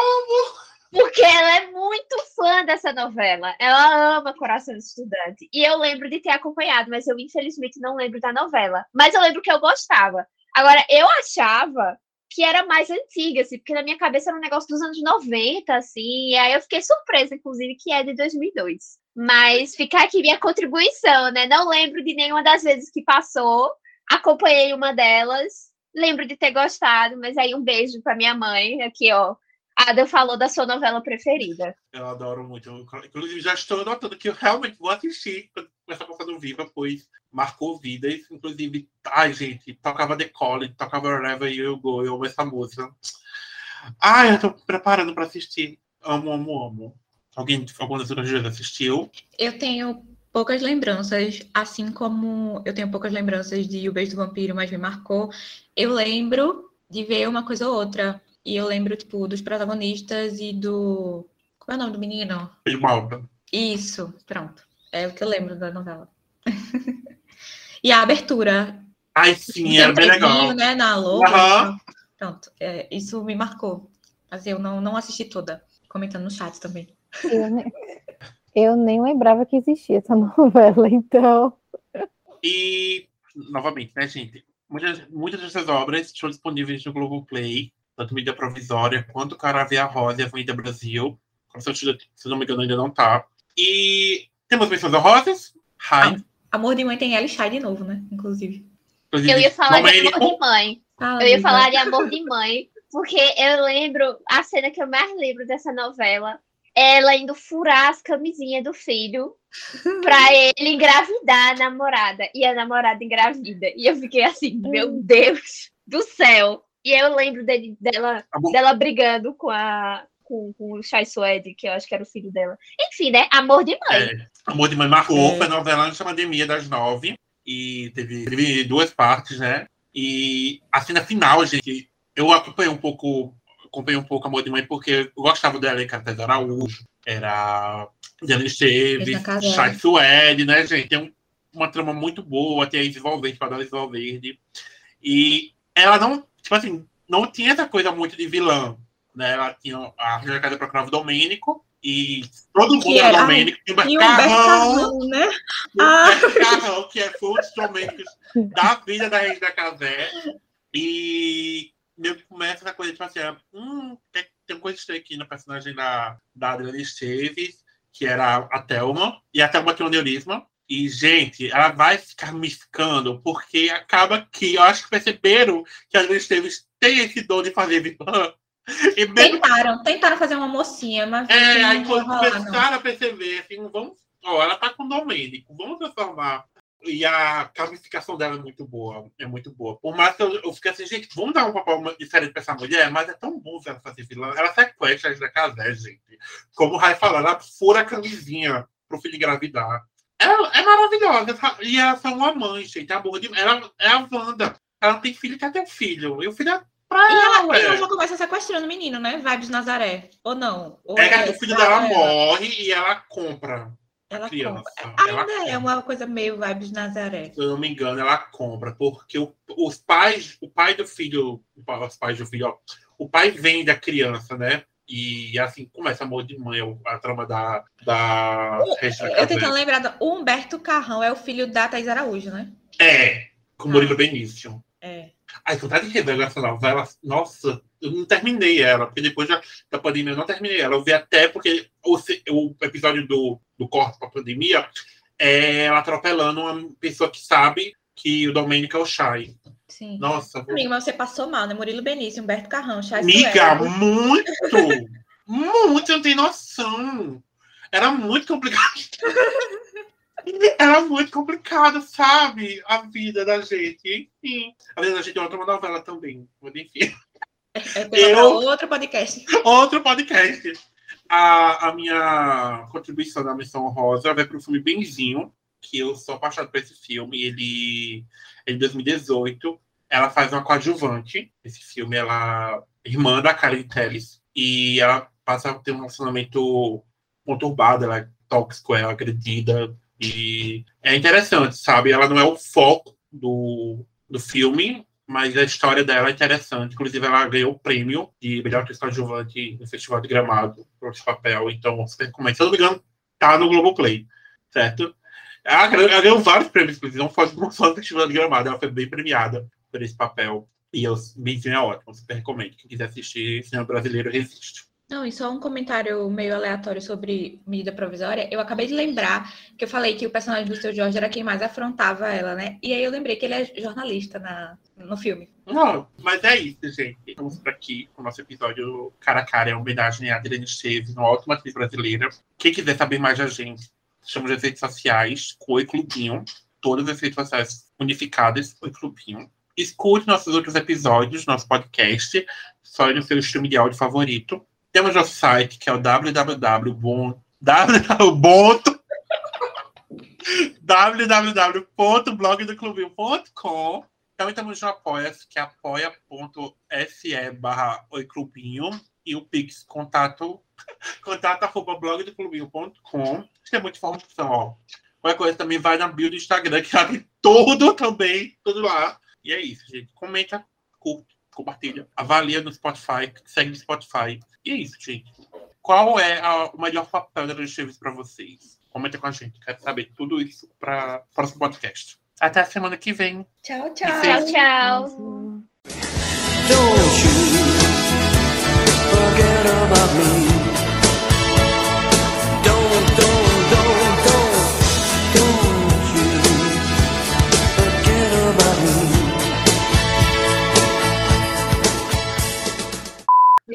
porque ela é muito fã dessa novela. Ela ama Coração de Estudante. E eu lembro de ter acompanhado, mas eu infelizmente não lembro da novela. Mas eu lembro que eu gostava. Agora, eu achava que era mais antiga, assim, porque na minha cabeça era um negócio dos anos 90, assim, e aí eu fiquei surpresa, inclusive, que é de 2002. Mas fica aqui minha contribuição, né? Não lembro de nenhuma das vezes que passou, acompanhei uma delas, lembro de ter gostado, mas aí um beijo pra minha mãe, aqui, ó. Ada falou da sua novela preferida. Eu adoro muito. Eu, inclusive, já estou notando que eu realmente vou assistir quando começar a passar no Viva, pois marcou vidas. Inclusive, ai, gente, tocava The Calling, tocava Wherever You Go, eu amo essa música. Ai, eu tô preparando para assistir. Amo, amo, amo. Alguém, alguma das outras vezes assistiu? Eu tenho poucas lembranças, assim como eu tenho poucas lembranças de O Beijo do Vampiro, mas me marcou. Eu lembro de ver uma coisa ou outra. E eu lembro, tipo, dos protagonistas e do. Como é o nome do menino? De Malta. Isso, pronto. É o que eu lembro da novela. <laughs> e a abertura. Ai, sim, era bem legal. né, na logo. Aham. Pronto, é, isso me marcou. Mas eu não, não assisti toda. Comentando no chat também. Eu nem, eu nem lembrava que existia essa <laughs> novela, então. E, novamente, né, gente? Muitas, muitas dessas obras estão disponíveis no Globoplay, tanto mídia provisória quanto Caravia Rosa e Avenida Brasil. Se eu, se eu não me engano, ainda não tá. E temos menções honrosas. Rai. Amor de Mãe tem Ellie Shai de novo, né? Inclusive. inclusive, Eu ia falar de Domênico. amor de mãe. Fala, Eu ia falar de amor de mãe, porque eu lembro, a cena que eu mais lembro dessa novela ela indo furar as camisinhas do filho pra <laughs> ele engravidar a namorada. E a namorada engravida. E eu fiquei assim, meu Deus do céu. E eu lembro dele, dela, Amor. dela brigando com a. Com, com o Chai Suede, que eu acho que era o filho dela. Enfim, né? Amor de mãe. É, Amor de Mãe Marcou, É. foi novela antes da pandemia das nove. E teve, teve duas partes, né? E a cena final, gente, eu acompanhei um pouco, acompanhei um pouco Amor de Mãe, porque eu gostava dela em Cartaz Araújo, era Diana Esteves. Chay Suede, né, gente? Tem um- uma trama muito boa, tem a Isis Valverde, Padrão Isis Valverde. E ela não, tipo assim, não tinha essa coisa muito de vilã, né? Ela tinha a Casa procurava o Domênico, e todo mundo era era- Domênico, tinha Humberto Carrão, né? o Ah. Carrão, que é um dos domênicos da vida da Regina Casé. E meio que começa essa coisa, tipo assim, hum, tem, tem coisa estranha aqui no personagem da, da Adriana Esteves, que era a Thelma, e a Thelma tem um neurisma. E, gente, ela vai ficar me ficando, porque acaba que eu acho que perceberam que a Adriana Esteves tem esse dom de fazer vilã. E mesmo Tentaram, tentaram fazer uma mocinha, mas é, não aí quando começaram a perceber, assim, vamos. Ó, ela tá com Domênico, vamos transformar. E a camificação dela é muito boa. É muito boa. Por mais que eu, eu fiquei assim, gente, vamos dar um papel diferente pra essa mulher, mas é tão bom ver ela fazer vilã. Ela sequestra a da Casé, gente. Como o Rai falou, ela fura a camisinha pro filho engravidar. Ela é maravilhosa. tá? E ela é uma mãe, gente. A boa de... Ela é a Wanda. Ela não tem filho, quer ter filho. E o filho é pra E ela, ela, e ela já começa sequestrando o menino, né? Vibes Nazaré. Ou não? Ou É que o filho ela- dela morre e ela compra. Ela criança. compra. Ela Ainda é compra. uma coisa meio vibes Nazaré. se eu não me engano, ela compra, porque o- os pais, o pai do filho, os pais do filho, ó, o pai vende a criança, né? E assim começa amor de mãe, a trama da. da Eu Casé. tentando lembrar, o Humberto Carrão é o filho da Thaís Araújo, né? É, com o Murilo Benício. É. Ai, vontade de rever essa novela. Nossa, eu não terminei ela, porque depois da, da pandemia eu não terminei ela. Eu vi até porque o, o episódio do, do corte pra pandemia é ela atropelando uma pessoa que sabe que o Domênico é o Chay. Sim. Nossa, Amigo, mas você passou mal, né? Murilo Benício, Humberto Carrão, Chay Miga, muito! muito, não tem noção. Era muito complicado. <laughs> Era muito complicado, sabe? A vida da gente. Enfim. A vida da gente é outra novela também. Mas enfim. É pra Eu- outro podcast. Outro podcast. A, a minha contribuição na Missão Rosa vai para o filme Benzinho, que eu sou apaixonado por esse filme. Ele é de 2018. Ela faz uma coadjuvante. Esse filme, ela é irmã da Karen Telles. E ela passa a ter um relacionamento conturbado, ela é tóxico, ela é agredida. E é interessante, sabe? Ela não é o foco do, do filme, mas a história dela é interessante. Inclusive, ela ganhou o prêmio de melhor atriz coadjuvante no Festival de Gramado por esse papel. Então, super recomendo. Se eu não me engano, tá no Globoplay, certo? Ela ganhou, ela ganhou vários prêmios, inclusive, não foi só no Festival de Gramado, ela foi bem premiada por esse papel. E eu, Benzinho é ótimo, super recomendo. Quem quiser assistir cinema brasileiro, resiste. Não, e só um comentário meio aleatório sobre medida provisória. Eu acabei de lembrar que eu falei que o personagem do seu Jorge era quem mais afrontava ela, né? E aí eu lembrei que ele é jornalista na, no filme. Não, mas é isso, gente. Estamos por aqui com o nosso episódio Cara a Cara, é homenagem a Adriane Esteves, uma ótima atriz brasileira. Quem quiser saber mais da gente, estamos nas redes sociais, Oi Clubinho, todas as redes sociais unificadas, Oi Clubinho. Escute nossos outros episódios, nosso podcast, só no seu stream de áudio favorito. Temos nosso site, que é o www. <laughs> www www.blogdoclubinho.com Também estamos no Apoia-se, que é apoia.se barra oiclubinho e o Pix contato contato arroba blogdoclubinho.com Tem muita informação, ó. Qualquer coisa também vai na bio do Instagram, que lá tem tudo também, tudo lá. E é isso, gente. Comenta, curte, compartilha, avalia no Spotify, segue no Spotify. E é isso, gente. Qual é a- o melhor papel da Esteves para vocês? Comenta com a gente. Quero saber tudo isso para o próximo podcast. Até a semana que vem. Tchau, tchau. Tchau, tchau. Don't you forget about me.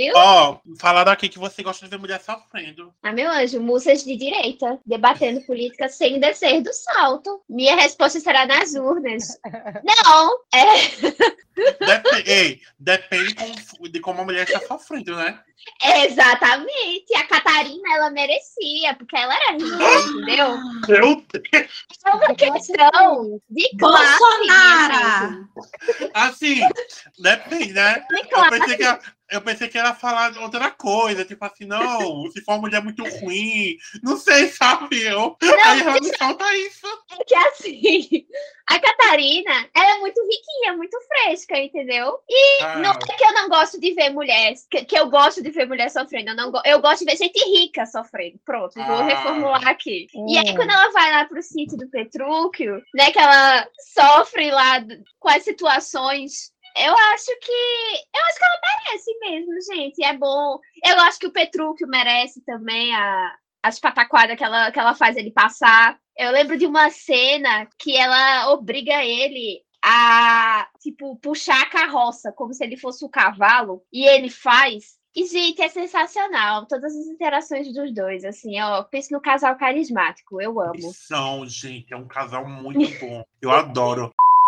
Viu? Ó, fala Falaram aqui que você gosta de ver mulher sofrendo. Ah, meu anjo, moças de direita, debatendo <laughs> política sem descer do salto. Minha resposta será nas urnas. Não, é Dep- Ei, depende com- de como a mulher está sofrendo, né? exatamente. A Catarina, ela merecia, porque ela era rica, entendeu? <gasps> Eu, É uma questão de classe. Bolsonaro! assim, depende, né? De Eu pensei que ela, eu pensei que ela ia falar outra coisa, tipo assim, não, se for uma mulher muito ruim, não sei, sabe? Eu, aí ela me falta isso. É que assim, a Catarina, ela é muito riquinha, muito fresca, entendeu? Ah, Não é que eu não gosto de ver mulheres, que, que eu gosto de ver mulher sofrendo. Eu, não go- eu gosto de ver gente rica sofrendo. Pronto, vou Ah. reformular aqui. E aí, Hum. quando ela vai lá pro sítio do Petrúquio, né, que ela sofre lá com as situações. Eu acho que. Eu acho que ela merece mesmo, gente. É bom. Eu acho que o Petrúquio merece também a, as pataquadas que ela, que ela faz ele passar. Eu lembro de uma cena que ela obriga ele a, tipo, puxar a carroça, como se ele fosse o cavalo, e ele faz. E, gente, é sensacional. Todas as interações dos dois, assim, ó. Penso no casal carismático, eu amo. São, gente, é um casal muito bom. Eu adoro.